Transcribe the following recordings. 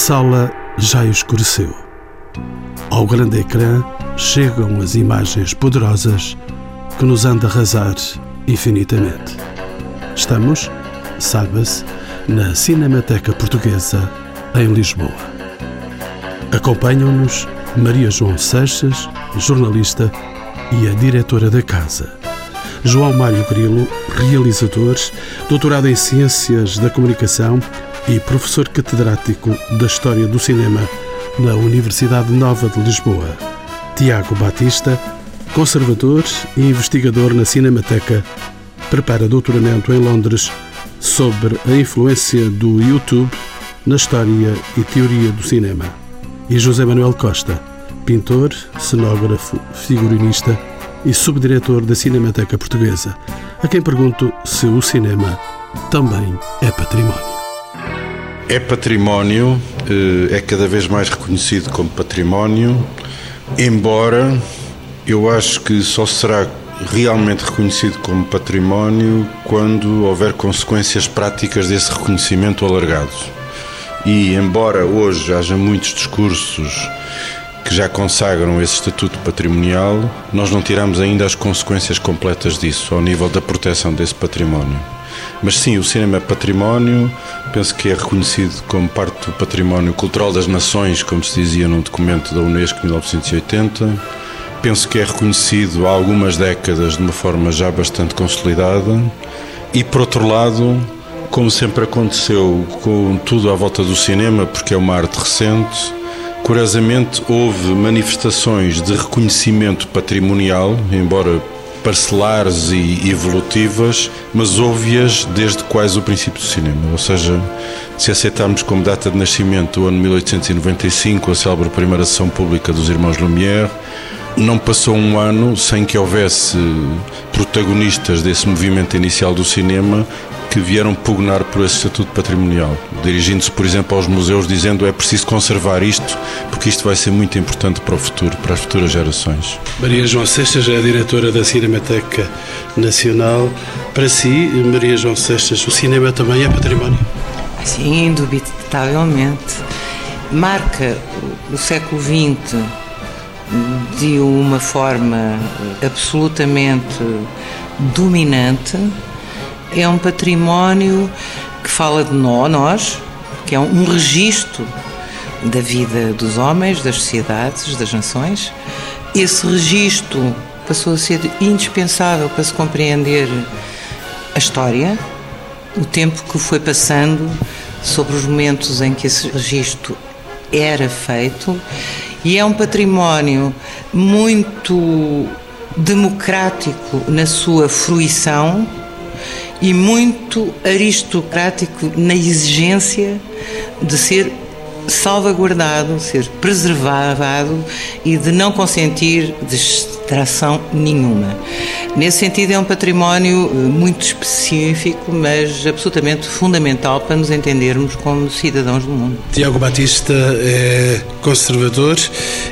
sala já escureceu. Ao grande ecrã chegam as imagens poderosas que nos han de arrasar infinitamente. Estamos, saiba-se, na Cinemateca Portuguesa, em Lisboa. Acompanham-nos Maria João Seixas, jornalista, e a diretora da casa. João Mário Grilo, realizador, doutorado em Ciências da Comunicação e professor catedrático da História do Cinema na Universidade Nova de Lisboa. Tiago Batista, conservador e investigador na Cinemateca, prepara doutoramento em Londres sobre a influência do YouTube na história e teoria do cinema. E José Manuel Costa, pintor, cenógrafo, figurinista e subdiretor da Cinemateca Portuguesa, a quem pergunto se o cinema também é património. É património, eh, é cada vez mais reconhecido como património, embora eu acho que só será realmente reconhecido como património quando houver consequências práticas desse reconhecimento alargado. E embora hoje haja muitos discursos que já consagram esse estatuto patrimonial, nós não tiramos ainda as consequências completas disso, ao nível da proteção desse património. Mas sim, o cinema é património, penso que é reconhecido como parte do património cultural das nações, como se dizia num documento da Unesco de 1980. Penso que é reconhecido há algumas décadas de uma forma já bastante consolidada. E por outro lado, como sempre aconteceu com tudo à volta do cinema, porque é uma arte recente, curiosamente houve manifestações de reconhecimento patrimonial, embora parcelares e evolutivas, mas houve-as desde quase o princípio do cinema. Ou seja, se aceitarmos como data de nascimento o ano 1895, a célebre primeira sessão pública dos irmãos Lumière, não passou um ano sem que houvesse protagonistas desse movimento inicial do cinema que vieram pugnar por esse estatuto patrimonial, dirigindo-se, por exemplo, aos museus, dizendo é preciso conservar isto, porque isto vai ser muito importante para o futuro, para as futuras gerações. Maria João Seixas é a diretora da Cinemateca Nacional. Para si, Maria João Seixas, o cinema também é património? Sim, indubitavelmente. Marca o século XX de uma forma absolutamente dominante é um património que fala de nós, que é um registro da vida dos homens, das sociedades, das nações. Esse registro passou a ser indispensável para se compreender a história, o tempo que foi passando sobre os momentos em que esse registro era feito e é um património muito democrático na sua fruição e muito aristocrático na exigência de ser salvaguardado, ser preservado e de não consentir distração nenhuma. Nesse sentido, é um património eh, muito específico, mas absolutamente fundamental para nos entendermos como cidadãos do mundo. Tiago Batista é conservador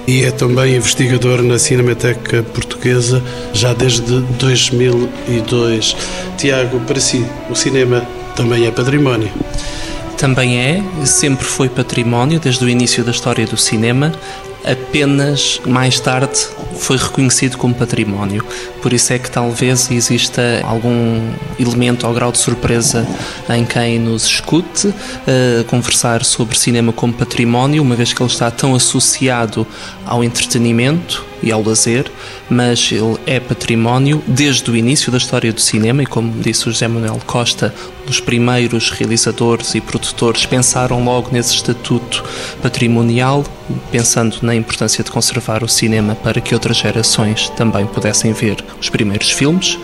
e é também investigador na Cinemateca Portuguesa já desde 2002. Tiago, para si, o cinema também é património? Também é, sempre foi património desde o início da história do cinema, apenas mais tarde foi reconhecido como património. Por isso é que talvez exista algum elemento ao grau de surpresa em quem nos escute uh, conversar sobre cinema como património, uma vez que ele está tão associado ao entretenimento e ao lazer, mas ele é património desde o início da história do cinema e, como disse o José Manuel Costa, os primeiros realizadores e produtores pensaram logo nesse estatuto patrimonial, pensando na importância de conservar o cinema para que outras gerações também pudessem ver os primeiros filmes,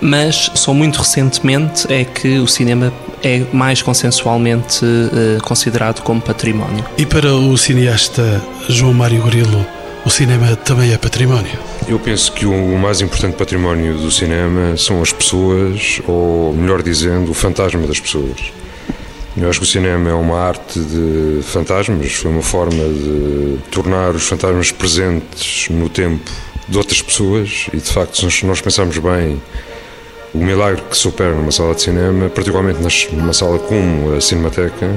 mas só muito recentemente é que o cinema é mais consensualmente uh, considerado como património. E para o cineasta João Mário Grilo, o cinema também é património? Eu penso que o mais importante património do cinema são as pessoas, ou melhor dizendo, o fantasma das pessoas. Eu acho que o cinema é uma arte de fantasmas, foi uma forma de tornar os fantasmas presentes no tempo de outras pessoas e, de facto, se nós pensarmos bem, o milagre que se opera numa sala de cinema, particularmente numa sala como a Cinemateca,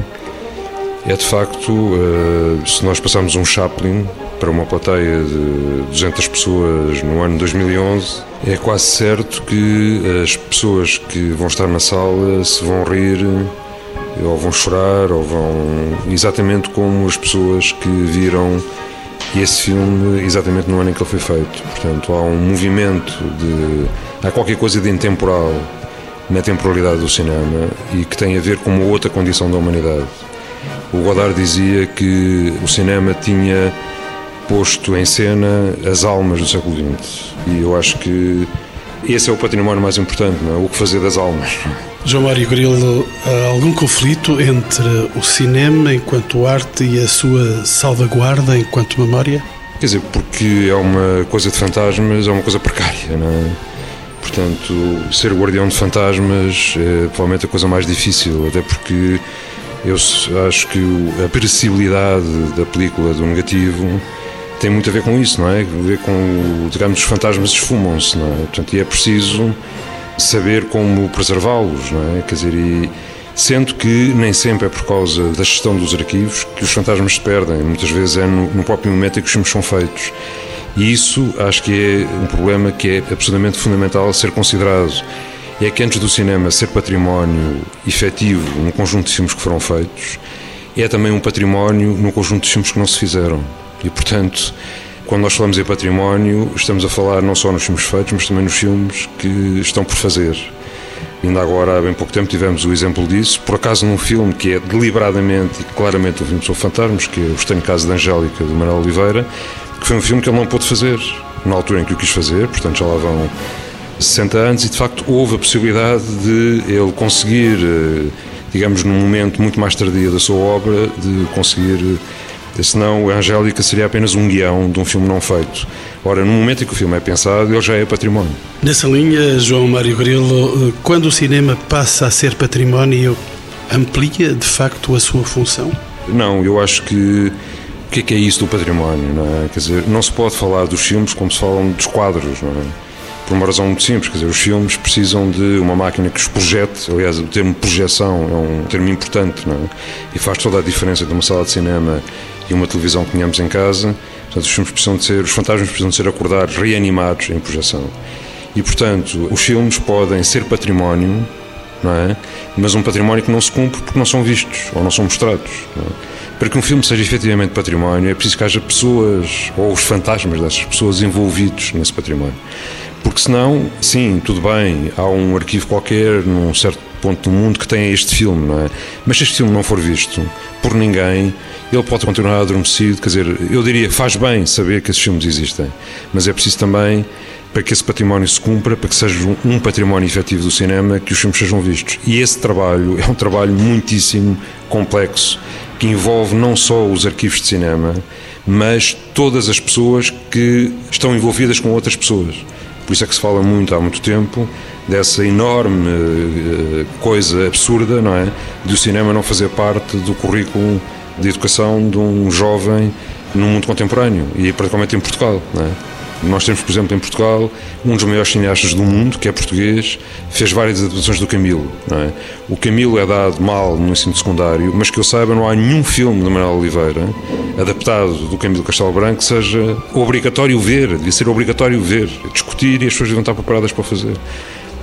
é de facto, uh, se nós passarmos um Chaplin para uma plateia de 200 pessoas no ano 2011, é quase certo que as pessoas que vão estar na sala se vão rir ou vão chorar ou vão exatamente como as pessoas que viram esse filme exatamente no ano em que ele foi feito. Portanto, há um movimento de há qualquer coisa de intemporal na temporalidade do cinema e que tem a ver com uma outra condição da humanidade. O Godard dizia que o cinema tinha posto em cena as almas do século XX. E eu acho que esse é o património mais importante, não é? o que fazer das almas. João Mário Grilo, há algum conflito entre o cinema enquanto arte e a sua salvaguarda enquanto memória? Quer dizer, porque é uma coisa de fantasmas, é uma coisa precária, não é? Portanto, ser guardião de fantasmas é provavelmente a coisa mais difícil, até porque eu acho que a perecibilidade da película do negativo tem muito a ver com isso, não é? Ver com, digamos, os fantasmas esfumam-se, não é? Portanto, e é preciso saber como preservá-los, não é? Quer dizer, e sendo que nem sempre é por causa da gestão dos arquivos que os fantasmas se perdem, muitas vezes é no, no próprio momento em que os filmes são feitos. E isso acho que é um problema que é absolutamente fundamental a ser considerado é que antes do cinema ser património efetivo num conjunto de filmes que foram feitos, é também um património no conjunto de filmes que não se fizeram. E, portanto, quando nós falamos em património, estamos a falar não só nos filmes feitos, mas também nos filmes que estão por fazer. Ainda agora, há bem pouco tempo, tivemos o exemplo disso, por acaso num filme que é deliberadamente e claramente um filme sobre fantasmas, que é O Estranho Caso de Angélica, de Manuel Oliveira, que foi um filme que ele não pôde fazer na altura em que o quis fazer, portanto já lá vão 60 anos e de facto houve a possibilidade de ele conseguir, eh, digamos, num momento muito mais tardio da sua obra, de conseguir. Senão, a Angélica seria apenas um guião de um filme não feito. Ora, no momento em que o filme é pensado, ele já é património. Nessa linha, João Mário Grilo, quando o cinema passa a ser património, amplia de facto a sua função? Não, eu acho que o que é, que é isso do património? Não é? Quer dizer, não se pode falar dos filmes como se falam dos quadros, não é? por uma razão muito simples, quer dizer, os filmes precisam de uma máquina que os projete, aliás, o termo projeção é um termo importante, não é? E faz toda a diferença de uma sala de cinema e uma televisão que tenhamos em casa. Portanto, os filmes precisam de ser, os fantasmas precisam de ser acordados, reanimados em projeção. E, portanto, os filmes podem ser património, não é? Mas um património que não se cumpre porque não são vistos ou não são mostrados. Não é? Para que um filme seja efetivamente património, é preciso que haja pessoas ou os fantasmas dessas pessoas envolvidos nesse património. Porque senão, sim, tudo bem, há um arquivo qualquer num certo ponto do mundo que tenha este filme, não é? Mas se este filme não for visto por ninguém, ele pode continuar adormecido, quer dizer, eu diria, faz bem saber que esses filmes existem, mas é preciso também para que esse património se cumpra, para que seja um património efetivo do cinema, que os filmes sejam vistos. E esse trabalho é um trabalho muitíssimo complexo, que envolve não só os arquivos de cinema, mas todas as pessoas que estão envolvidas com outras pessoas. Por isso é que se fala muito há muito tempo dessa enorme uh, coisa absurda, não é? De o cinema não fazer parte do currículo de educação de um jovem no mundo contemporâneo e particularmente em Portugal, não é? Nós temos, por exemplo, em Portugal, um dos maiores cineastas do mundo, que é português, fez várias adaptações do Camilo. É? O Camilo é dado mal no ensino secundário, mas que eu saiba, não há nenhum filme de Manuel Oliveira adaptado do Camilo Castelo Branco que seja obrigatório ver, devia ser obrigatório ver, discutir e as pessoas deviam estar preparadas para fazer.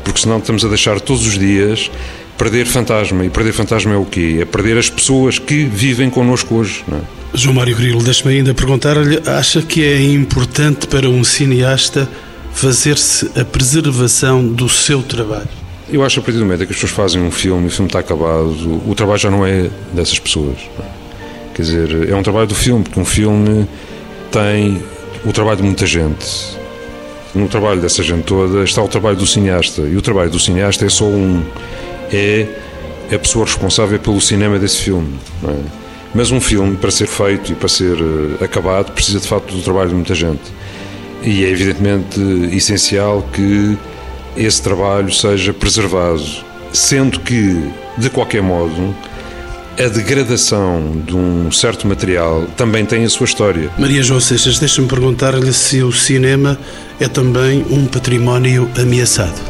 Porque senão estamos a deixar todos os dias perder fantasma. E perder fantasma é o quê? É perder as pessoas que vivem connosco hoje. Não é? João Mário Grilo, deixe-me ainda perguntar-lhe: acha que é importante para um cineasta fazer-se a preservação do seu trabalho? Eu acho a partir do momento que as pessoas fazem um filme o filme está acabado, o trabalho já não é dessas pessoas. Quer dizer, é um trabalho do filme, porque um filme tem o trabalho de muita gente. No trabalho dessa gente toda está o trabalho do cineasta. E o trabalho do cineasta é só um. É a pessoa responsável pelo cinema desse filme. É? Mas um filme, para ser feito e para ser uh, acabado, precisa de facto do trabalho de muita gente. E é evidentemente essencial que esse trabalho seja preservado, sendo que, de qualquer modo, a degradação de um certo material também tem a sua história. Maria João Seixas, deixa-me perguntar-lhe se o cinema é também um património ameaçado.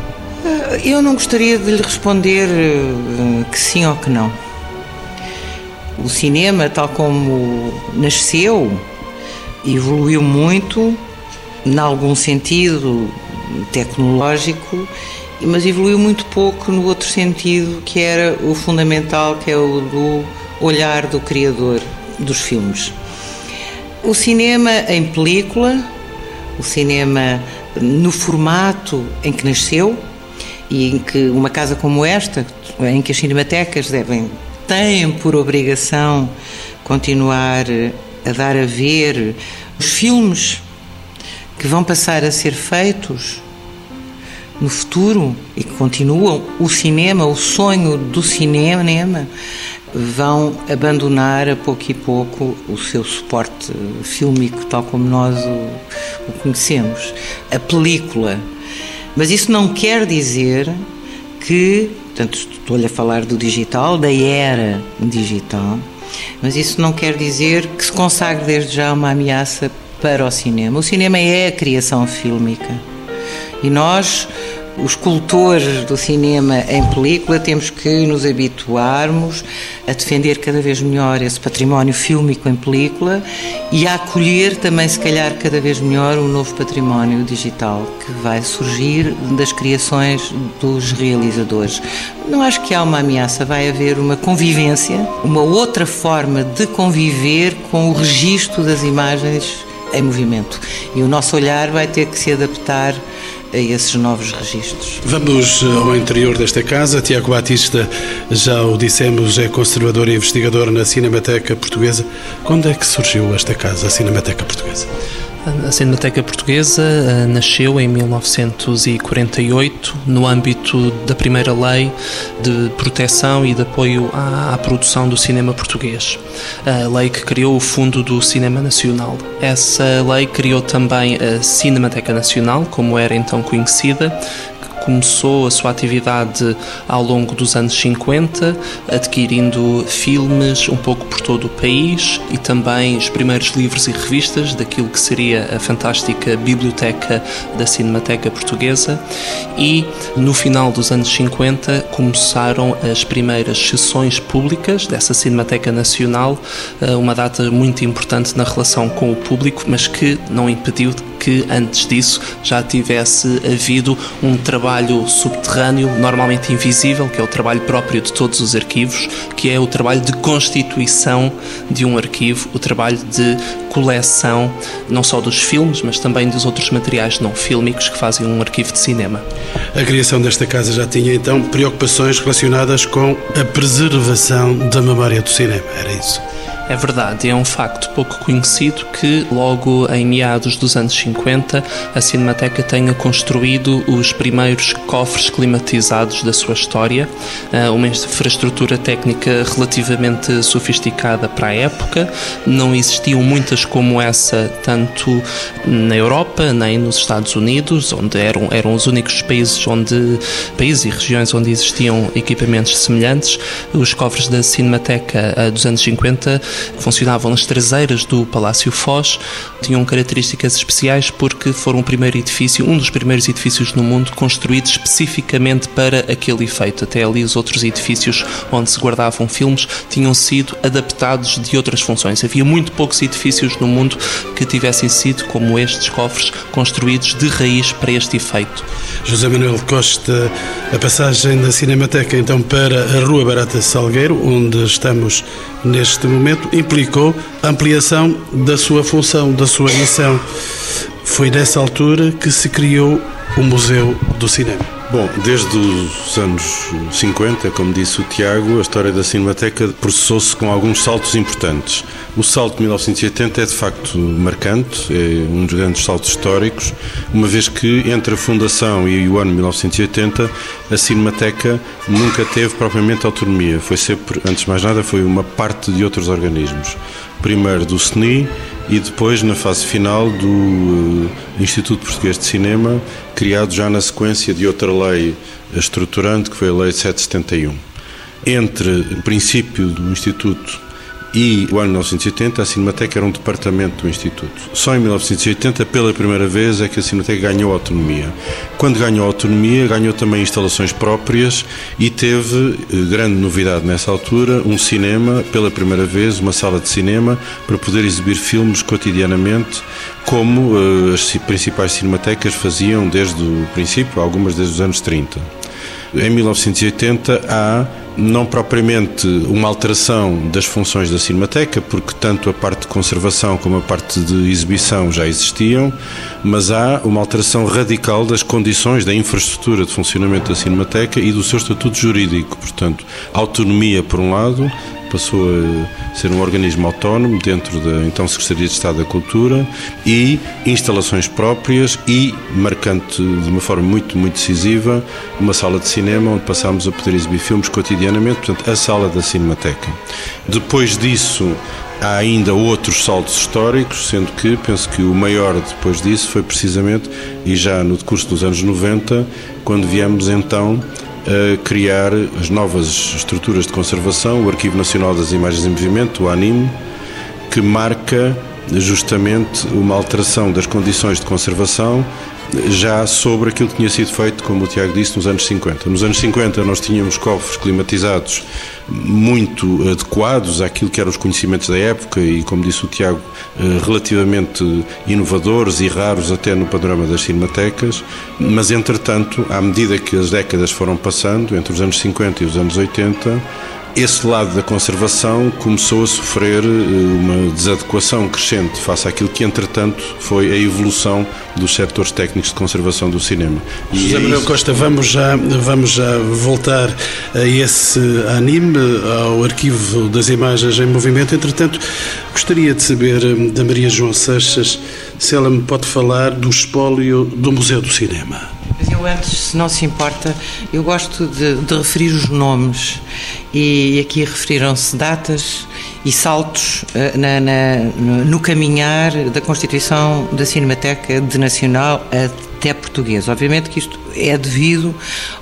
Eu não gostaria de lhe responder eh, que sim ou que não. O cinema, tal como nasceu, evoluiu muito, em algum sentido tecnológico, mas evoluiu muito pouco no outro sentido, que era o fundamental, que é o do olhar do criador dos filmes. O cinema em película, o cinema no formato em que nasceu e em que uma casa como esta, em que as cinematecas devem têm por obrigação continuar a dar a ver os filmes que vão passar a ser feitos no futuro e que continuam o cinema, o sonho do cinema, vão abandonar a pouco e pouco o seu suporte fílmico, tal como nós o, o conhecemos, a película. Mas isso não quer dizer que, portanto, estou-lhe a falar do digital, da era digital, mas isso não quer dizer que se consagre desde já uma ameaça para o cinema. O cinema é a criação fílmica. E nós, os cultores do cinema em película, temos que nos habituarmos a defender cada vez melhor esse património fílmico em película e a acolher também, se calhar, cada vez melhor o novo património digital que vai surgir das criações dos realizadores. Não acho que há uma ameaça, vai haver uma convivência, uma outra forma de conviver com o registro das imagens em movimento. E o nosso olhar vai ter que se adaptar a esses novos registros. Vamos ao interior desta casa. Tiago Batista, já o dissemos, é conservador e investigador na Cinemateca Portuguesa. Quando é que surgiu esta casa, a Cinemateca Portuguesa? A Cinemateca Portuguesa uh, nasceu em 1948 no âmbito da primeira lei de proteção e de apoio à, à, produção do cinema português, a lei que criou o Fundo do Cinema Nacional. Essa lei criou também a Cinemateca Nacional, como era então conhecida, começou a sua atividade ao longo dos anos 50, adquirindo filmes um pouco por todo o país e também os primeiros livros e revistas daquilo que seria a fantástica biblioteca da Cinemateca Portuguesa. E no final dos anos 50 começaram as primeiras sessões públicas dessa Cinemateca Nacional, eh, uma data muito importante na relação com o público, mas que não impediu que antes disso já tivesse havido um trabalho subterrâneo, normalmente invisível, que é o trabalho próprio de todos os arquivos, que é o trabalho de constituição de um arquivo, o trabalho de coleção não só dos filmes, mas também dos outros materiais não fílmicos que fazem um arquivo de cinema. A criação desta casa já tinha então preocupações relacionadas com a preservação da memória do cinema, era isso? É verdade, é um facto pouco conhecido que, logo em meados dos anos 50, a Cinemateca tenha construído os primeiros cofres climatizados da sua história, ah, uma infraestrutura técnica relativamente sofisticada para a época. Não existiam muitas como essa, tanto na Europa nem nos Estados Unidos, onde eram, eram os únicos países onde países e regiões onde existiam equipamentos semelhantes. Os cofres da Cinemateca ah, dos anos 50 funcionavam nas traseiras do Palácio Foz, tinham características especiais porque foram o primeiro edifício, um dos primeiros edifícios no mundo construídos especificamente para aquele efeito. Até ali os outros edifícios onde se guardavam filmes tinham sido adaptados de outras funções. Havia muito poucos edifícios no mundo que tivessem sido como estes cofres construídos de raiz para este efeito. José Manuel Costa, a passagem da Cinemateca então para a Rua Barata Salgueiro, onde estamos neste momento, implicou a ampliação da sua função, da sua missão. Foi nessa altura que se criou o Museu do Cinema. Bom, desde os anos 50, como disse o Tiago, a história da Cinemateca processou-se com alguns saltos importantes. O salto de 1980 é de facto marcante, é um dos grandes saltos históricos, uma vez que entre a fundação e o ano 1980 a Cinemateca nunca teve propriamente autonomia. Foi sempre, antes de mais nada, foi uma parte de outros organismos. Primeiro do CNI e depois na fase final do eh, Instituto Português de Cinema, criado já na sequência de outra lei estruturante, que foi a Lei 771. Entre o princípio do Instituto e o ano 1980 a Cinemateca era um departamento do Instituto. Só em 1980, pela primeira vez, é que a Cinemateca ganhou autonomia. Quando ganhou autonomia, ganhou também instalações próprias e teve, eh, grande novidade nessa altura, um cinema, pela primeira vez, uma sala de cinema, para poder exibir filmes cotidianamente, como uh, as principais cinematecas faziam desde o princípio, algumas desde os anos 30. Em 1980 há não propriamente uma alteração das funções da Cinemateca, porque tanto a parte de conservação como a parte de exibição já existiam, mas há uma alteração radical das condições da infraestrutura de funcionamento da Cinemateca e do seu estatuto jurídico. Portanto, autonomia por um lado, passou a ser um organismo autónomo dentro da então Secretaria de Estado da Cultura e instalações próprias e, marcante de uma forma muito, muito decisiva, uma sala de cinema onde passámos a poder exibir filmes cotidianamente, portanto, a sala da Cinemateca. Depois disso, há ainda outros saltos históricos, sendo que penso que o maior depois disso foi precisamente, e já no decurso dos anos 90, quando viemos então a criar as novas estruturas de conservação, o Arquivo Nacional das Imagens em Movimento, o ANIM, que marca justamente uma alteração das condições de conservação já sobre aquilo que tinha sido feito, como o Tiago disse, nos anos 50. Nos anos 50 nós tínhamos cofres climatizados muito adequados àquilo que eram os conhecimentos da época e, como disse o Tiago, eh, relativamente inovadores e raros até no panorama das cinematecas, mas entretanto, à medida que as décadas foram passando, entre os anos 50 e os anos 80, esse lado da conservação começou a sofrer eh, uma desadequação crescente face àquilo que, entretanto, foi a evolução dos setores técnicos de conservação do cinema. José é Manuel Costa, vamos já, vamos já voltar a esse anime, ao arquivo das imagens em movimento. Entretanto, gostaria de saber eh, da Maria João Seixas se ela me pode falar do espólio do Museu do Cinema. Mas eu antes, se não se importa, eu gosto de, de referir os nomes e aqui referiram-se datas e saltos uh, na, na, no caminhar da constituição da Cinemateca de Nacional até portuguesa. Obviamente que isto é devido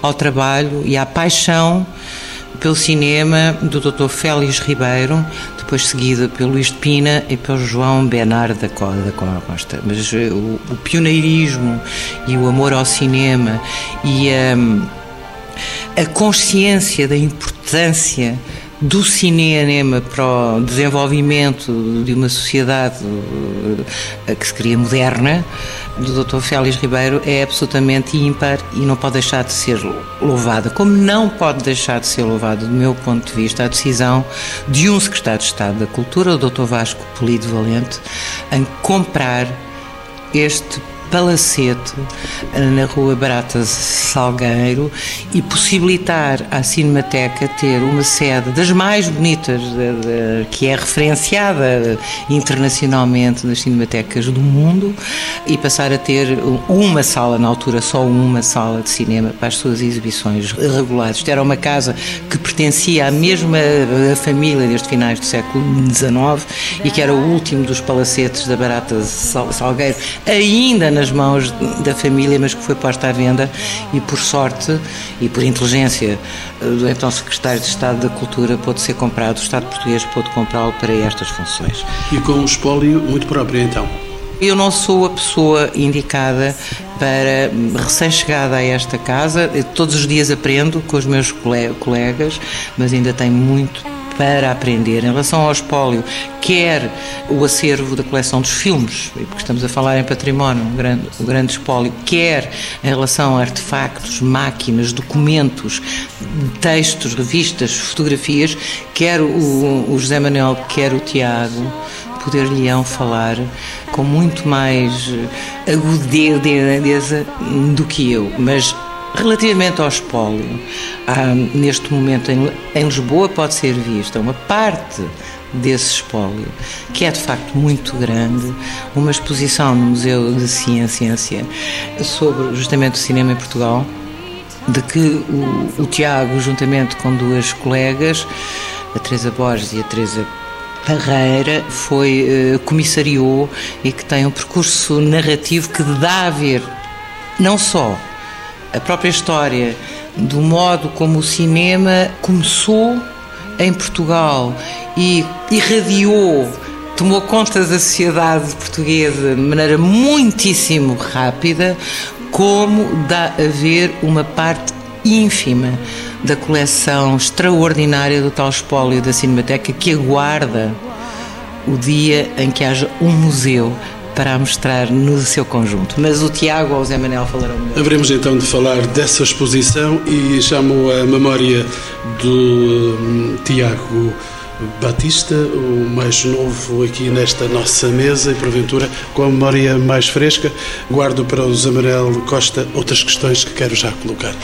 ao trabalho e à paixão pelo cinema do Dr. Félix Ribeiro, depois seguida pelo Luís de Pina e pelo João Bernard da Costa. Mas eh, o, o pioneirismo e o amor ao cinema e a, a consciência da importância do cinema para o desenvolvimento de uma sociedade eh, que se cria moderna, do Dr. Félix Ribeiro, é absolutamente ímpar e não pode deixar de ser louvada. Como não pode deixar de ser louvada, do meu ponto de vista, a decisão de um secretário de Estado da Cultura, o Dr. Vasco Polido Valente, em comprar este palacete eh, na Rua Barata Salgueiro e possibilitar à Cinemateca ter uma sede das mais bonitas, de, de, que é referenciada internacionalmente das cinematecas do mundo e passar a ter uma sala, na altura só uma sala de cinema para as suas exibições regulares. Isto era uma casa que pertencia à mesma família desde finais do século XIX e que era o último dos palacetes da Barata Salgueiro, ainda nas mãos da família, mas que foi posta à venda e, por sorte e por inteligência do então Secretário de Estado da Cultura, pôde ser comprado, o Estado português pôde comprá-lo para estas funções. E com um espólio muito próprio, então? Eu não sou a pessoa indicada para recém-chegada a esta casa. Eu todos os dias aprendo com os meus colegas, mas ainda tenho muito para aprender. Em relação ao espólio, quer o acervo da coleção dos filmes, porque estamos a falar em património, um grande, um grande espólio, quer em relação a artefactos, máquinas, documentos, textos, revistas, fotografias, quer o, o José Manuel, quer o Tiago, poder-lhe-ão falar com muito mais agudeza do que eu, mas Relativamente ao espólio, há, neste momento em, em Lisboa pode ser vista uma parte desse espólio, que é de facto muito grande, uma exposição no Museu de Ciência sobre justamente o cinema em Portugal, de que o, o Tiago, juntamente com duas colegas, a Teresa Borges e a Teresa Parreira, foi uh, comissariou e que tem um percurso narrativo que dá a ver não só a própria história do modo como o cinema começou em Portugal e irradiou, tomou conta da sociedade portuguesa de maneira muitíssimo rápida, como dá a ver uma parte ínfima da coleção extraordinária do tal espólio da Cinemateca que aguarda o dia em que haja um museu para mostrar no seu conjunto. Mas o Tiago ou o Zé Manel falarão melhor. Haveremos então de falar dessa exposição e chamo a memória do hum, Tiago Batista, o mais novo aqui nesta nossa mesa e porventura com a memória mais fresca, guardo para o Zé Manel Costa outras questões que quero já colocar.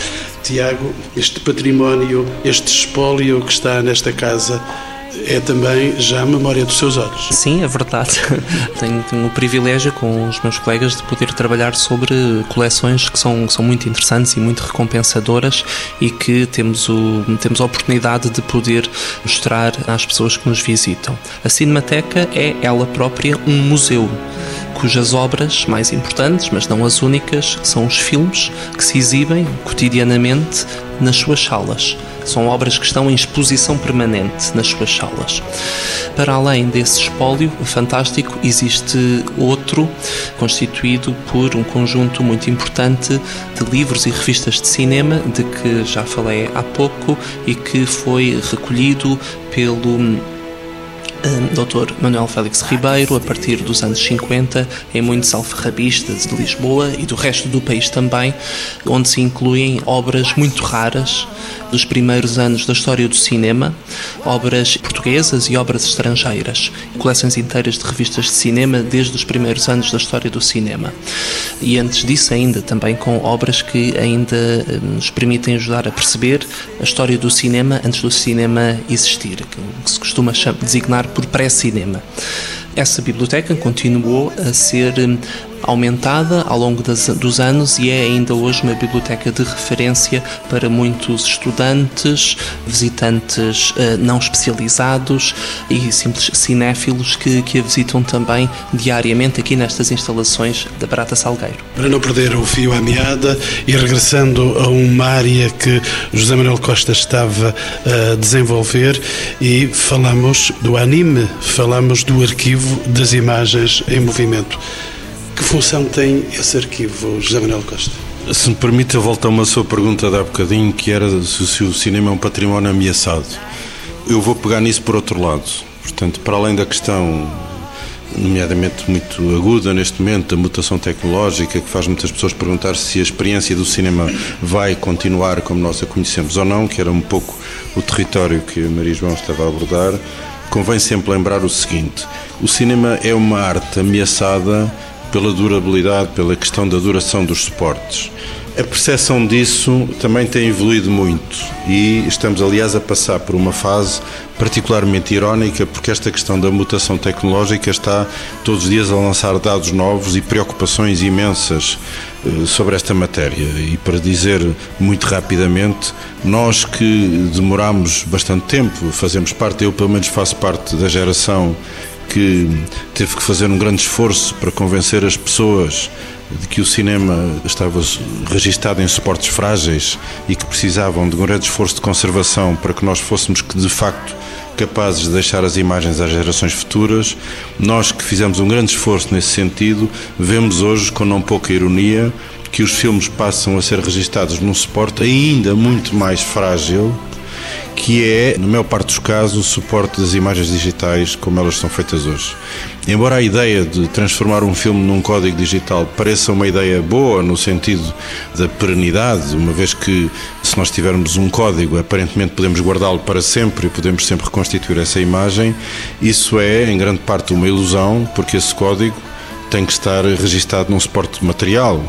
Tiago, este património, este espólio que está nesta casa, é também já a memória dos seus olhos. Sim, é verdade. tenho, tenho, o privilégio com os meus colegas de poder trabalhar sobre coleções que são, são muito interessantes e muito recompensadoras e que temos, o, temos a oportunidade de poder mostrar às pessoas que nos visitam. A Cinemateca é ela própria um museu cujas obras mais importantes, mas não as únicas, são os filmes que se exibem cotidianamente nas suas salas. São obras que estão em exposição permanente nas suas salas. Para além desse espólio fantástico, existe outro constituído por um conjunto muito importante de livros e revistas de cinema, de que já falei há pouco e que foi recolhido pelo Dr. Manuel Félix Ribeiro, a partir dos anos 50, em muitos alfarrabistas de Lisboa e do resto do país também, onde se incluem obras muito raras dos primeiros anos da história do cinema, obras portuguesas e obras estrangeiras, coleções inteiras de revistas de cinema desde os primeiros anos da história do cinema. E antes disso, ainda também com obras que ainda eh, nos permitem ajudar a perceber a história do cinema antes do cinema existir, que se costuma designar por pré-cinema. Essa biblioteca continuou a ser hum, aumentada ao longo das, dos anos e é ainda hoje uma biblioteca de referência para muitos estudantes, visitantes uh, não especializados e simples cinéfilos que, que a visitam também diariamente aqui nestas instalações da Barata Salgueiro. Para não perder o fio à meada e regressando a uma área que José Manuel Costa estava a desenvolver e falamos do anime, falamos do arquivo das imagens em movimento. Que função tem esse arquivo, José Manuel Costa? Se me permite, eu volto a uma sua pergunta de há bocadinho, que era se, o cinema é um património ameaçado. Eu vou pegar nisso por outro lado. Portanto, para além da questão nomeadamente muito aguda neste momento, da mutação tecnológica, que faz muitas pessoas perguntar se a experiência do cinema vai continuar como nós a conhecemos ou não, que era um pouco o território que a Maria João estava a abordar. Convém sempre lembrar o seguinte: o cinema é uma arte ameaçada pela durabilidade, pela questão da duração dos suportes. A percepção disso também tem evoluído muito e estamos, aliás, a passar por uma fase particularmente irónica porque esta questão da mutação tecnológica está todos os dias a lançar dados novos e preocupações imensas eh, sobre esta matéria. E para dizer muito rapidamente, nós que demoramos bastante tempo, fazemos parte, eu pelo menos faço parte da geração que teve que fazer um grande esforço para convencer as pessoas de que o cinema estava registado em suportes frágeis e que precisavam de um grande esforço de conservação para que nós fôssemos de facto capazes de deixar as imagens às gerações futuras. Nós que fizemos um grande esforço nesse sentido, vemos hoje com não pouca ironia que os filmes passam a ser registados num suporte ainda muito mais frágil que é, na maior parte dos casos, o suporte das imagens digitais como elas são feitas hoje. Embora a ideia de transformar um filme num código digital pareça uma ideia boa no sentido da perenidade, uma vez que se nós tivermos um código, aparentemente podemos guardá-lo para sempre e podemos sempre reconstituir essa imagem, isso é, em grande parte, uma ilusão, porque esse código tem que estar registado num suporte material,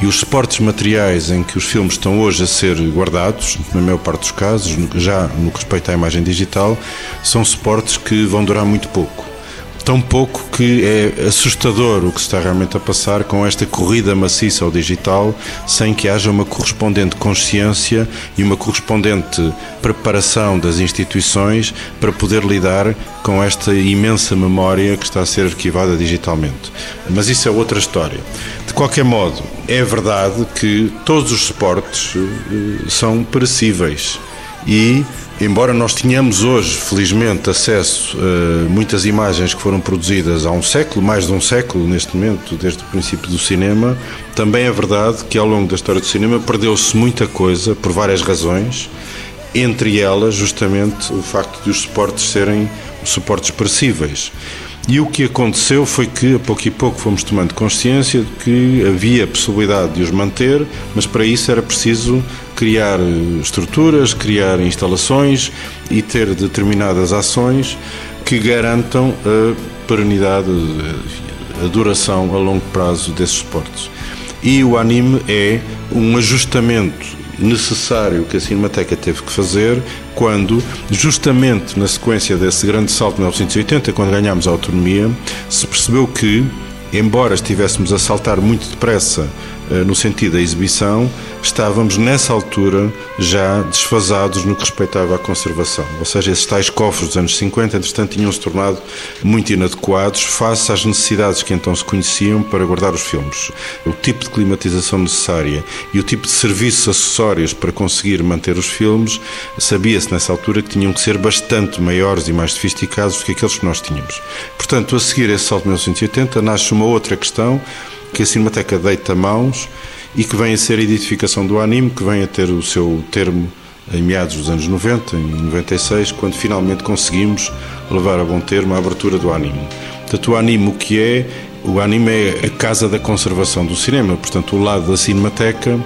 e os suportes materiais em que os filmes estão hoje a ser guardados, na maior parte dos casos, já no que respeita à imagem digital, são suportes que vão durar muito pouco. Tão pouco que é assustador o que se está realmente a passar com esta corrida maciça ao digital, sem que haja uma correspondente consciência e uma correspondente preparação das instituições para poder lidar com esta imensa memória que está a ser arquivada digitalmente. Mas isso é outra história. De qualquer modo, É verdade que todos os suportes uh, são perecíveis e Embora nós tenhamos hoje, felizmente, acesso a muitas imagens que foram produzidas há um século, mais de um século neste momento, desde o princípio do cinema, também é verdade que ao longo da história do cinema perdeu-se muita coisa por várias razões, entre elas justamente o facto de os suportes serem suportes perecíveis. E o que aconteceu foi que, a pouco e pouco, fomos tomando consciência de que havia possibilidade de os manter, mas para isso era preciso criar eh, estruturas, criar instalações e ter determinadas ações que garantam a perenidade, a duração a longo prazo desses suportes. E o anime é um ajustamento necessário que a Cinemateca teve que fazer quando, justamente na sequência desse grande salto de 1980, quando ganhámos a autonomia, se percebeu que, embora estivéssemos a saltar muito depressa no sentido da exibição, estávamos nessa altura já desfasados no que respeitava à conservação. Ou seja, esses tais cofres dos anos 50, entretanto, tinham-se tornado muito inadequados face às necessidades que então se conheciam para guardar os filmes. O tipo de climatização necessária e o tipo de serviços acessórios para conseguir manter os filmes, sabia-se nessa altura que tinham que ser bastante maiores e mais sofisticados do que aqueles que nós tínhamos. Portanto, a seguir esse salto de 1980, nasce uma outra questão que a Cinemateca deita mãos e que vem a ser a identificação do anime, que vem a ter o seu termo em meados dos anos 90, em 96, quando finalmente conseguimos levar a bom termo a abertura do anime. Portanto, o anime o que é? O anime é a casa da conservação do cinema, portanto, o lado da Cinemateca,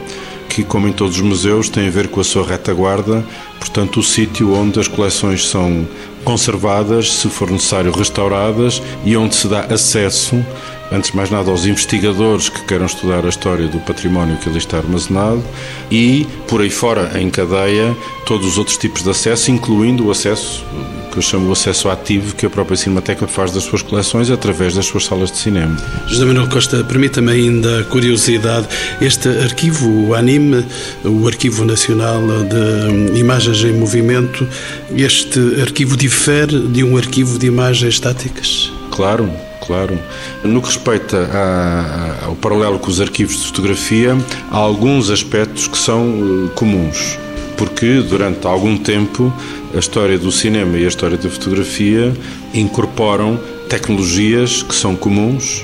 que, como em todos os museus, tem a ver com a sua retaguarda, portanto, o sítio onde as coleções são conservadas, se for necessário restauradas, e onde se dá acesso antes de mais nada, aos investigadores que queiram estudar a história do património que ali está armazenado e, por aí fora, em cadeia, todos os outros tipos de acesso, incluindo o acesso que eu chamo o acesso ativo que a própria Cinemateca faz das suas coleções através das suas salas de cinema. José Manuel Costa, permita-me ainda a curiosidade, este arquivo, o ANIME, o Arquivo Nacional de Imagens em Movimento, este arquivo difere de um arquivo de imagens estáticas? Claro, claro. No que respeita a, ao paralelo com os arquivos de fotografia, há alguns aspectos que são uh, comuns, porque durante algum tempo a história do cinema e a história da fotografia incorporam tecnologias que são comuns,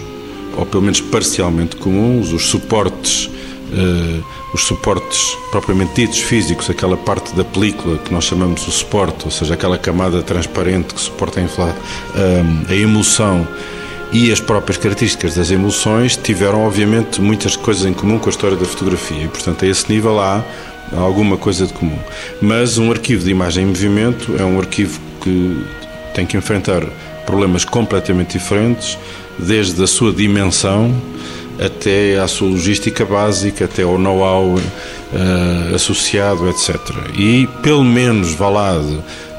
ou pelo menos parcialmente comuns, os suportes. Uh, os suportes propriamente ditos físicos, aquela parte da película que nós chamamos o suporte, ou seja, aquela camada transparente que suporta a, infla, uh, a emulsão e as próprias características das emulsões tiveram, obviamente, muitas coisas em comum com a história da fotografia e, portanto, a esse nível há alguma coisa de comum. Mas um arquivo de imagem em movimento é um arquivo que tem que enfrentar problemas completamente diferentes, desde a sua dimensão até à sua logística básica, até ao know-how uh, associado, etc. E, pelo menos, vá lá,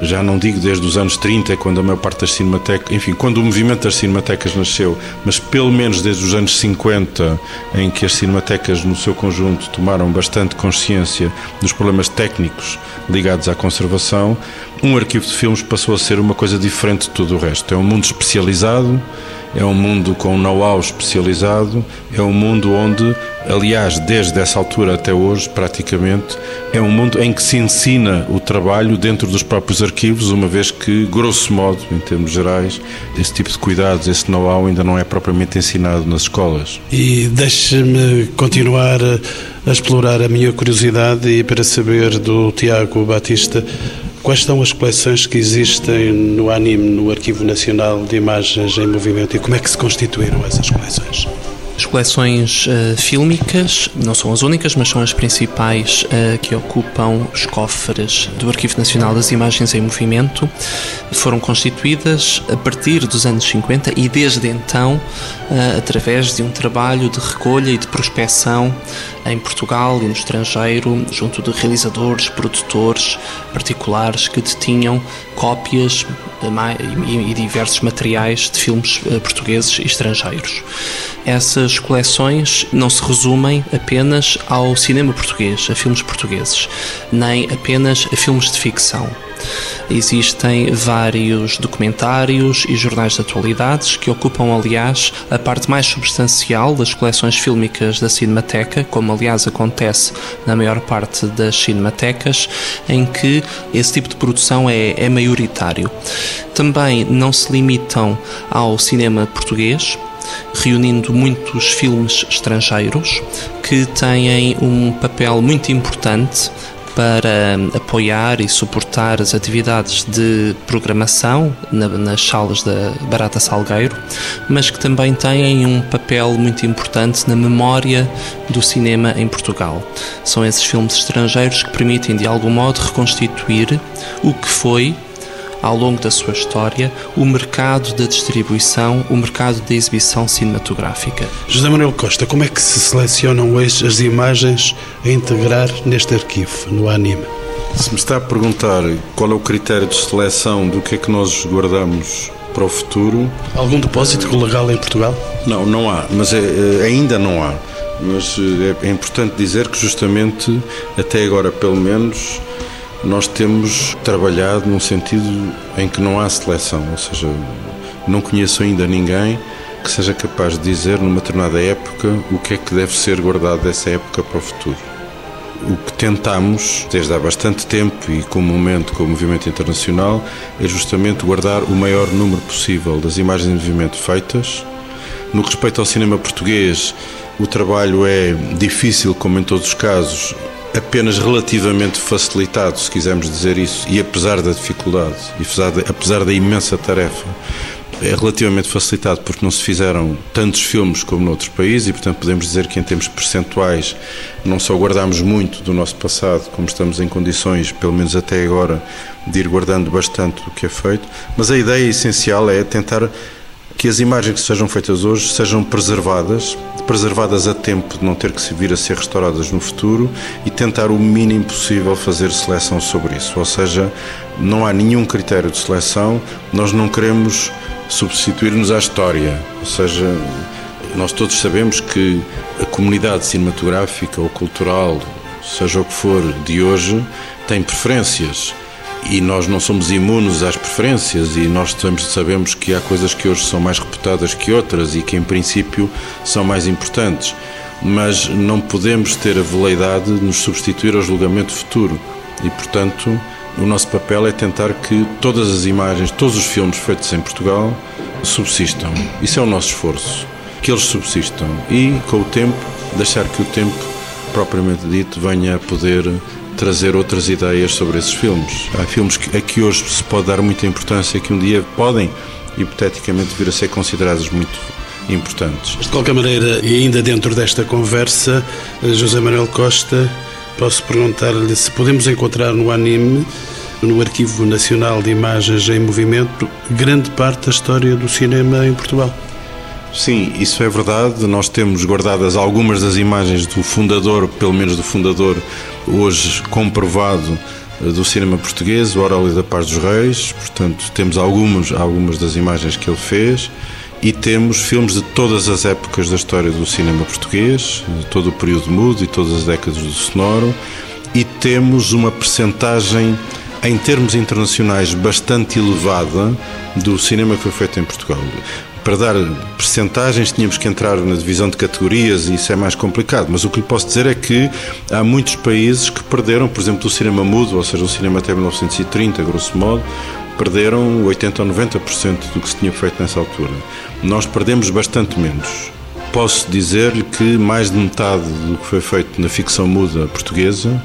já não digo desde os anos 30, quando a maior parte das cinematecas, enfim, quando o movimento das cinematecas nasceu, mas pelo menos desde os anos 50, em que as cinematecas, no seu conjunto, tomaram bastante consciência dos problemas técnicos ligados à conservação, um arquivo de filmes passou a ser uma coisa diferente de tudo o resto. É um mundo especializado é um mundo com know-how especializado, é um mundo onde, aliás, desde essa altura até hoje, praticamente, é um mundo em que se ensina o trabalho dentro dos próprios arquivos, uma vez que, grosso modo, em termos gerais, esse tipo de cuidados, esse know-how ainda não é propriamente ensinado nas escolas. E deixe-me continuar a explorar a minha curiosidade e para saber do Tiago Batista Quais são as coleções que existem no anime, no Arquivo Nacional de Imagens em Movimento e como é que se constituíram essas coleções? As coleções uh, fílmicas não são as únicas, mas são as principais uh, que ocupam os cofres do Arquivo Nacional das Imagens em Movimento. Foram constituídas a partir dos anos 50 e desde então, uh, através de um trabalho de recolha e de prospecção em Portugal e no estrangeiro, junto de realizadores, produtores particulares que detinham cópias e diversos materiais de filmes portugueses e estrangeiros. Essas coleções não se resumem apenas ao cinema português, a filmes portugueses, nem apenas a filmes de ficção. Existem vários documentários e jornais de atualidades que ocupam, aliás, a parte mais substancial das coleções fílmicas da Cinemateca, como aliás acontece na maior parte das cinematecas, em que esse tipo de produção é, é maioritário. Também não se limitam ao cinema português, reunindo muitos filmes estrangeiros que têm um papel muito importante para apoiar e suportar as atividades de programação na, nas salas da Barata Salgueiro, mas que também têm um papel muito importante na memória do cinema em Portugal. São esses filmes estrangeiros que permitem, de algum modo, reconstituir o que foi ao longo da sua história, o mercado da distribuição, o mercado da exibição cinematográfica. José Manuel Costa, como é que se selecionam hoje as imagens a integrar neste arquivo, no anime? Se me está a perguntar qual é o critério de seleção do que é que nós guardamos para o futuro. Algum depósito legal em Portugal? Não, não há, mas é, é, ainda não há. Mas é, é importante dizer que, justamente, até agora, pelo menos, nós temos trabalhado num sentido em que não há seleção, ou seja, não conheço ainda ninguém que seja capaz de dizer numa determinada época o que é que deve ser guardado dessa época para o futuro. O que tentamos, desde há bastante tempo e comumente com o movimento internacional, é justamente guardar o maior número possível das imagens em movimento feitas. No que respeita ao cinema português, o trabalho é difícil, como em todos os casos, apenas relativamente facilitado, se quisermos dizer isso, e apesar da dificuldade, e apesar, apesar da imensa tarefa, é relativamente facilitado porque não se fizeram tantos filmes como noutros países e, portanto, podemos dizer que, em termos percentuais, não só guardamos muito do nosso passado, como estamos em condições, pelo menos até agora, de ir guardando bastante do que é feito, mas a ideia essencial é tentar que as imagens que sejam feitas hoje sejam preservadas, preservadas a tempo de não ter que vir a ser restauradas no futuro e tentar o mínimo possível fazer seleção sobre isso. Ou seja, não há nenhum critério de seleção, nós não queremos substituir-nos à história. Ou seja, nós todos sabemos que a comunidade cinematográfica ou cultural, seja o que for, de hoje, tem preferências e nós não somos imunes às preferências e nós sabemos que há coisas que hoje são mais reputadas que outras e que em princípio são mais importantes, mas não podemos ter a veleidade de nos substituir ao julgamento futuro. E portanto o nosso papel é tentar que todas as imagens, todos os filmes feitos em Portugal subsistam. Isso é o nosso esforço, que eles subsistam. E com o tempo deixar que o tempo propriamente dito venha a poder trazer outras ideias sobre esses filmes. Há filmes a que hoje se pode dar muita importância que um dia podem, hipoteticamente, vir a ser considerados muito importantes. De qualquer maneira, e ainda dentro desta conversa, José Manuel Costa, posso perguntar-lhe se podemos encontrar no anime, no Arquivo Nacional de Imagens em Movimento, grande parte da história do cinema em Portugal. Sim, isso é verdade. Nós temos guardadas algumas das imagens do fundador, pelo menos do fundador, hoje comprovado eh, do cinema português, o Aurélio da Paz dos Reis. Portanto, temos algumas, algumas das imagens que ele fez. E temos filmes de todas as épocas da história do cinema português, de todo o período mudo e todas as décadas do sonoro, e temos uma percentagem em termos internacionais bastante elevada do cinema que foi feito em Portugal para dar percentagens tínhamos que entrar na divisão de categorias e isso é mais complicado, mas o que lhe posso dizer é que há muitos países que perderam, por exemplo, o cinema mudo, ou seja, o cinema até 1930, grosso modo, perderam 80 ou 90% do que se tinha feito nessa altura. Nós perdemos bastante menos. Posso dizer-lhe que mais de metade do que foi feito na ficção muda portuguesa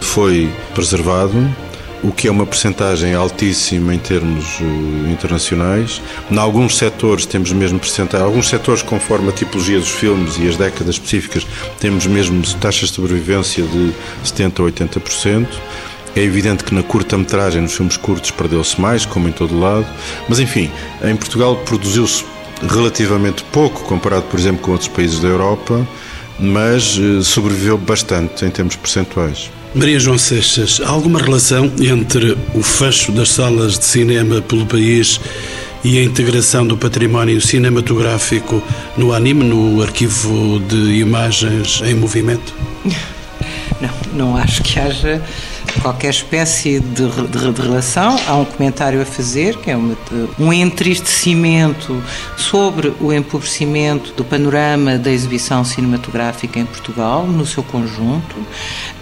foi preservado o que é uma percentagem altíssima em termos uh, internacionais. Em alguns setores temos mesmo percentagem, alguns setores conforme a tipologia dos filmes e as décadas específicas temos mesmo taxas de sobrevivência de 70 ou 80%. É evidente que na curta-metragem, nos filmes curtos, perdeu-se mais, como em todo lado, mas enfim, em Portugal produziu-se relativamente pouco comparado, por exemplo, com outros países da Europa, mas uh, sobreviveu bastante em termos percentuais. Maria João Seixas, há alguma relação entre o fecho das salas de cinema pelo país e a integração do património cinematográfico no anime, no arquivo de imagens em movimento? Não, não acho que haja qualquer espécie de, de, de, relação. Há um comentário a fazer, que é uma, um entristecimento sobre o empobrecimento do panorama da exibição cinematográfica em Portugal, no seu conjunto,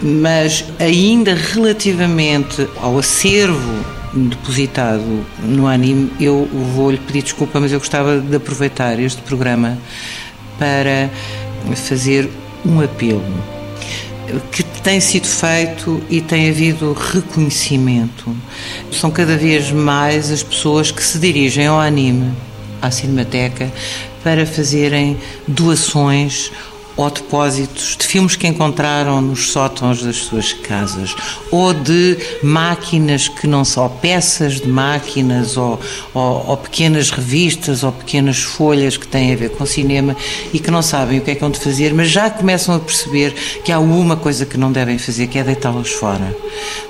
mas ainda relativamente ao acervo depositado no anime, eu vou-lhe pedir desculpa, mas eu gostava de aproveitar este programa para fazer um apelo que tem sido feito e tem havido reconhecimento. São cada vez mais as pessoas que se dirigem ao anime, à Cinemateca, para fazerem doações ou depósitos de filmes que encontraram nos sótãos das suas casas, ou de máquinas que não são peças de máquinas, ou, ou, ou, pequenas revistas, ou pequenas folhas que têm a ver com cinema e que não sabem o que é que vão de fazer, mas já começam a perceber que há uma coisa que não devem fazer, que é deitá-las fora,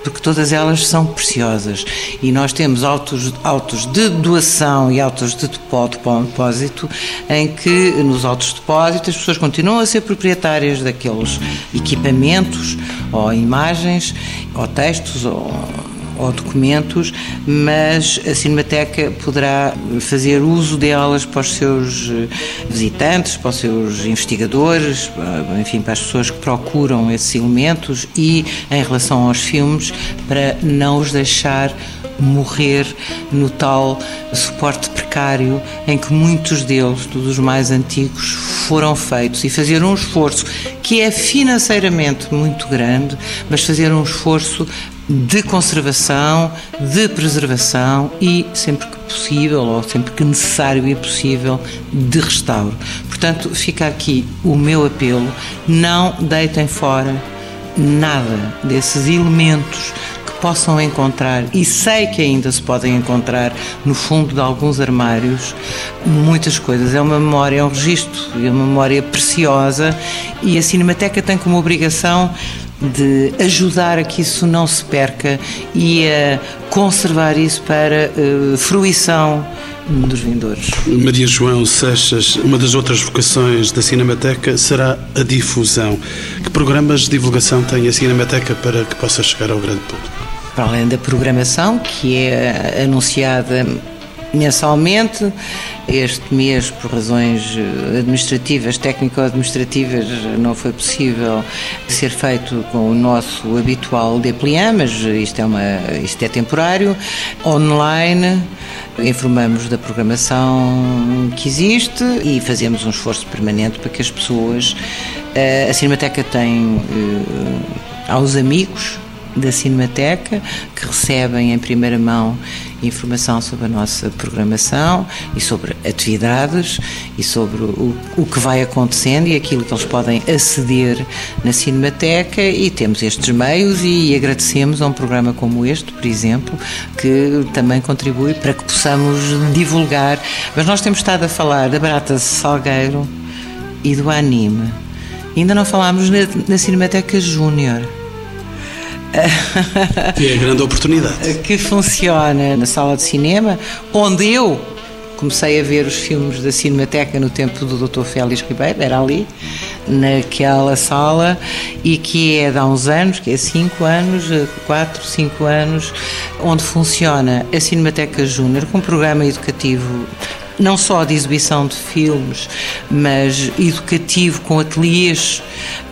porque todas elas são preciosas. E nós temos autos, autos de doação e autos de depósito em que nos autos de depósito as pessoas continuam a ser proprietárias daqueles equipamentos, ou imagens, ou textos, ou, ou documentos, mas a Cinemateca poderá fazer uso delas para os seus eh, visitantes, para os seus investigadores, enfim, para as pessoas que procuram esses elementos e, em relação aos filmes, para não os deixar morrer no tal suporte precário em que muitos deles, dos mais antigos, foram feitos e fazer um esforço que é financeiramente muito grande, mas fazer um esforço de conservação, de preservação e, sempre que possível, ou sempre que necessário e possível, de restauro. Portanto, fica aqui o meu apelo: não deitem fora nada desses elementos possam encontrar, e sei que ainda se podem encontrar no fundo de alguns armários, muitas coisas. É uma memória, é um registro, é uma memória preciosa e a Cinemateca tem como obrigação de ajudar a que isso não se perca e a conservar isso para uh, fruição dos vindores. Maria João Seixas, uma das outras vocações da Cinemateca será a difusão. Que programas de divulgação tem a Cinemateca para que possa chegar ao grande público? Para além da programação, que é anunciada mensalmente. Este mês, por razões administrativas, técnico-administrativas, não foi possível ser feito com o nosso habitual dépliant, mas isto é, uma, isto é temporário. Online, informamos da programação que existe e fazemos um esforço permanente para que as pessoas. Eh, a Cinemateca tem eh, aos amigos da Cinemateca, que recebem em primeira mão informação sobre a nossa programação e sobre atividades e sobre o, o que vai acontecendo e aquilo que eles podem aceder na Cinemateca e temos estes meios e agradecemos a um programa como este, por exemplo, que também contribui para que possamos divulgar. Mas nós temos estado a falar da Barata Salgueiro e do anime. Ainda não falámos na, na Cinemateca Júnior que é a grande oportunidade. Que funciona na sala de cinema, onde eu comecei a ver os filmes da Cinemateca no tempo do Dr. Félix Ribeiro, era ali, naquela sala, e que é de há uns anos, que é 5 anos, 4, 5 anos, onde funciona a Cinemateca Júnior, com um programa educativo não só de exibição de filmes, mas educativo com ateliês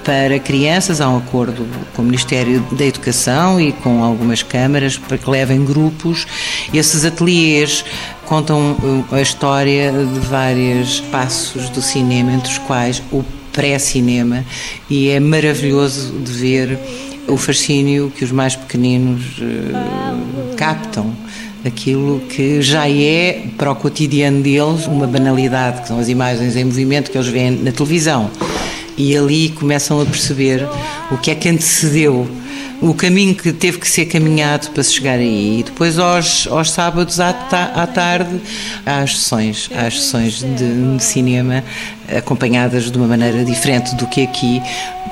para crianças. Há um acordo com o Ministério da Educação e com algumas câmaras para que levem grupos. Esses ateliês contam uh, a história de vários passos do cinema, entre os quais o pré-cinema, e é maravilhoso de ver o fascínio que os mais pequeninos uh, captam aquilo que já é para o cotidiano deles uma banalidade, que são as imagens em movimento que eles veem na televisão. E ali começam a perceber o que é que antecedeu o caminho que teve que ser caminhado para se chegar aí. E depois aos, aos sábados à, à tarde há as sessões, há as sessões de, de, cinema acompanhadas de uma maneira diferente do que aqui,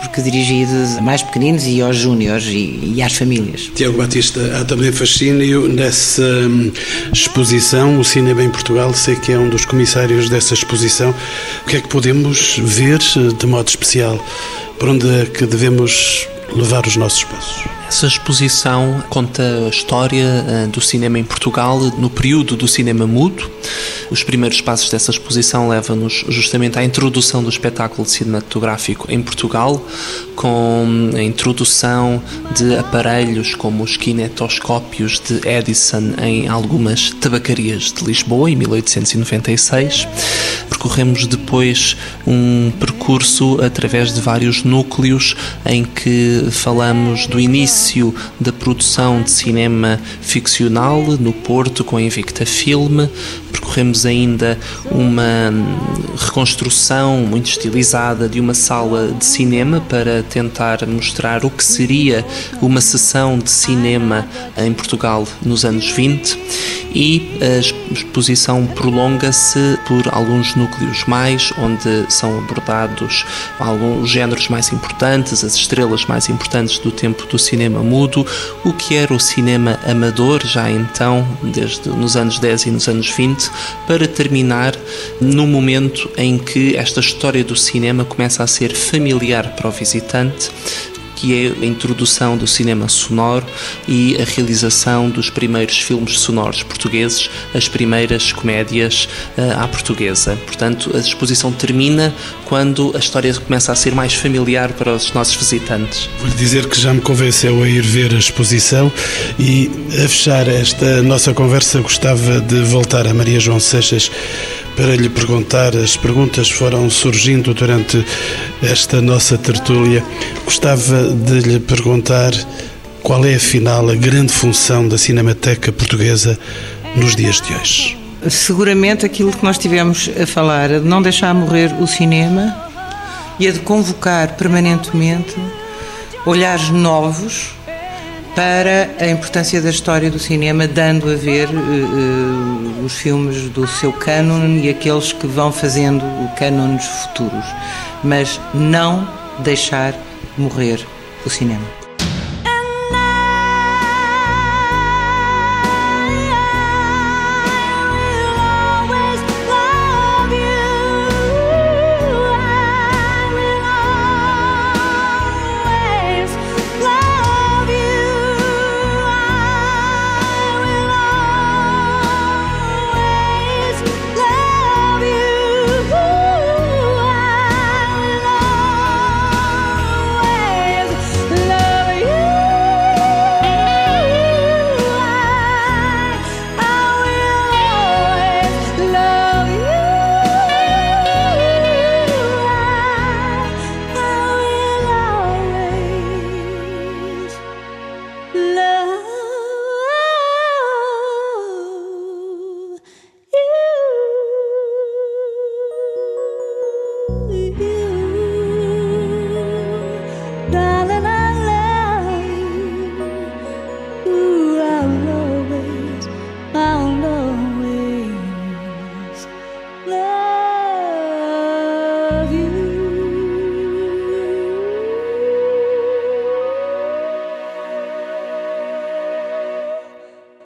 porque dirigidas a mais pequeninos e aos júniores e, e, às famílias. Tiago Batista, há também fascínio nessa hum, exposição, o cinema em Portugal, sei que é um dos comissários dessa exposição. O que é que podemos ver de modo especial? Por onde é que devemos levar os nossos passos? Essa exposição conta a história eh, do cinema em Portugal no período do cinema mudo. Os primeiros passos dessa exposição levam-nos justamente à introdução do espetáculo cinematográfico em Portugal, com a introdução de aparelhos como os kinetoscópios de Edison em algumas tabacarias de Lisboa, em 1896. Percorremos depois um percurso através de vários núcleos em que falamos do início da produção de cinema ficcional no Porto com a Invicta Filme, percorremos ainda uma reconstrução muito estilizada de uma sala de cinema para tentar mostrar o que seria uma sessão de cinema em Portugal nos anos 20 e a exposição prolonga-se por alguns núcleos mais, onde são abordados alguns géneros mais importantes, as estrelas mais importantes do tempo do cinema mudo, o que era o cinema amador já então, desde nos anos 10 e nos anos 20, para terminar no momento em que esta história do cinema começa a ser familiar para o visitante, que é a introdução do cinema sonoro e a realização dos primeiros filmes sonoros portugueses, as primeiras comédias uh, à portuguesa. Portanto, a exposição termina quando a história começa a ser mais familiar para os nossos visitantes. Vou-lhe dizer que já me convenceu a ir ver a exposição e a fechar esta nossa conversa gostava de voltar a Maria João Seixas para lhe perguntar. As perguntas foram surgindo durante esta nossa tertúlia. Gostava de lhe perguntar qual é, afinal, a grande função da Cinemateca Portuguesa nos dias de hoje. Seguramente aquilo que nós tivemos a falar, a de não deixar morrer o cinema e a de convocar permanentemente olhares novos para a importância da história do cinema, dando a ver uh, os filmes do seu cânon e aqueles que vão fazendo cânones futuros, mas não deixar morrer o cinema.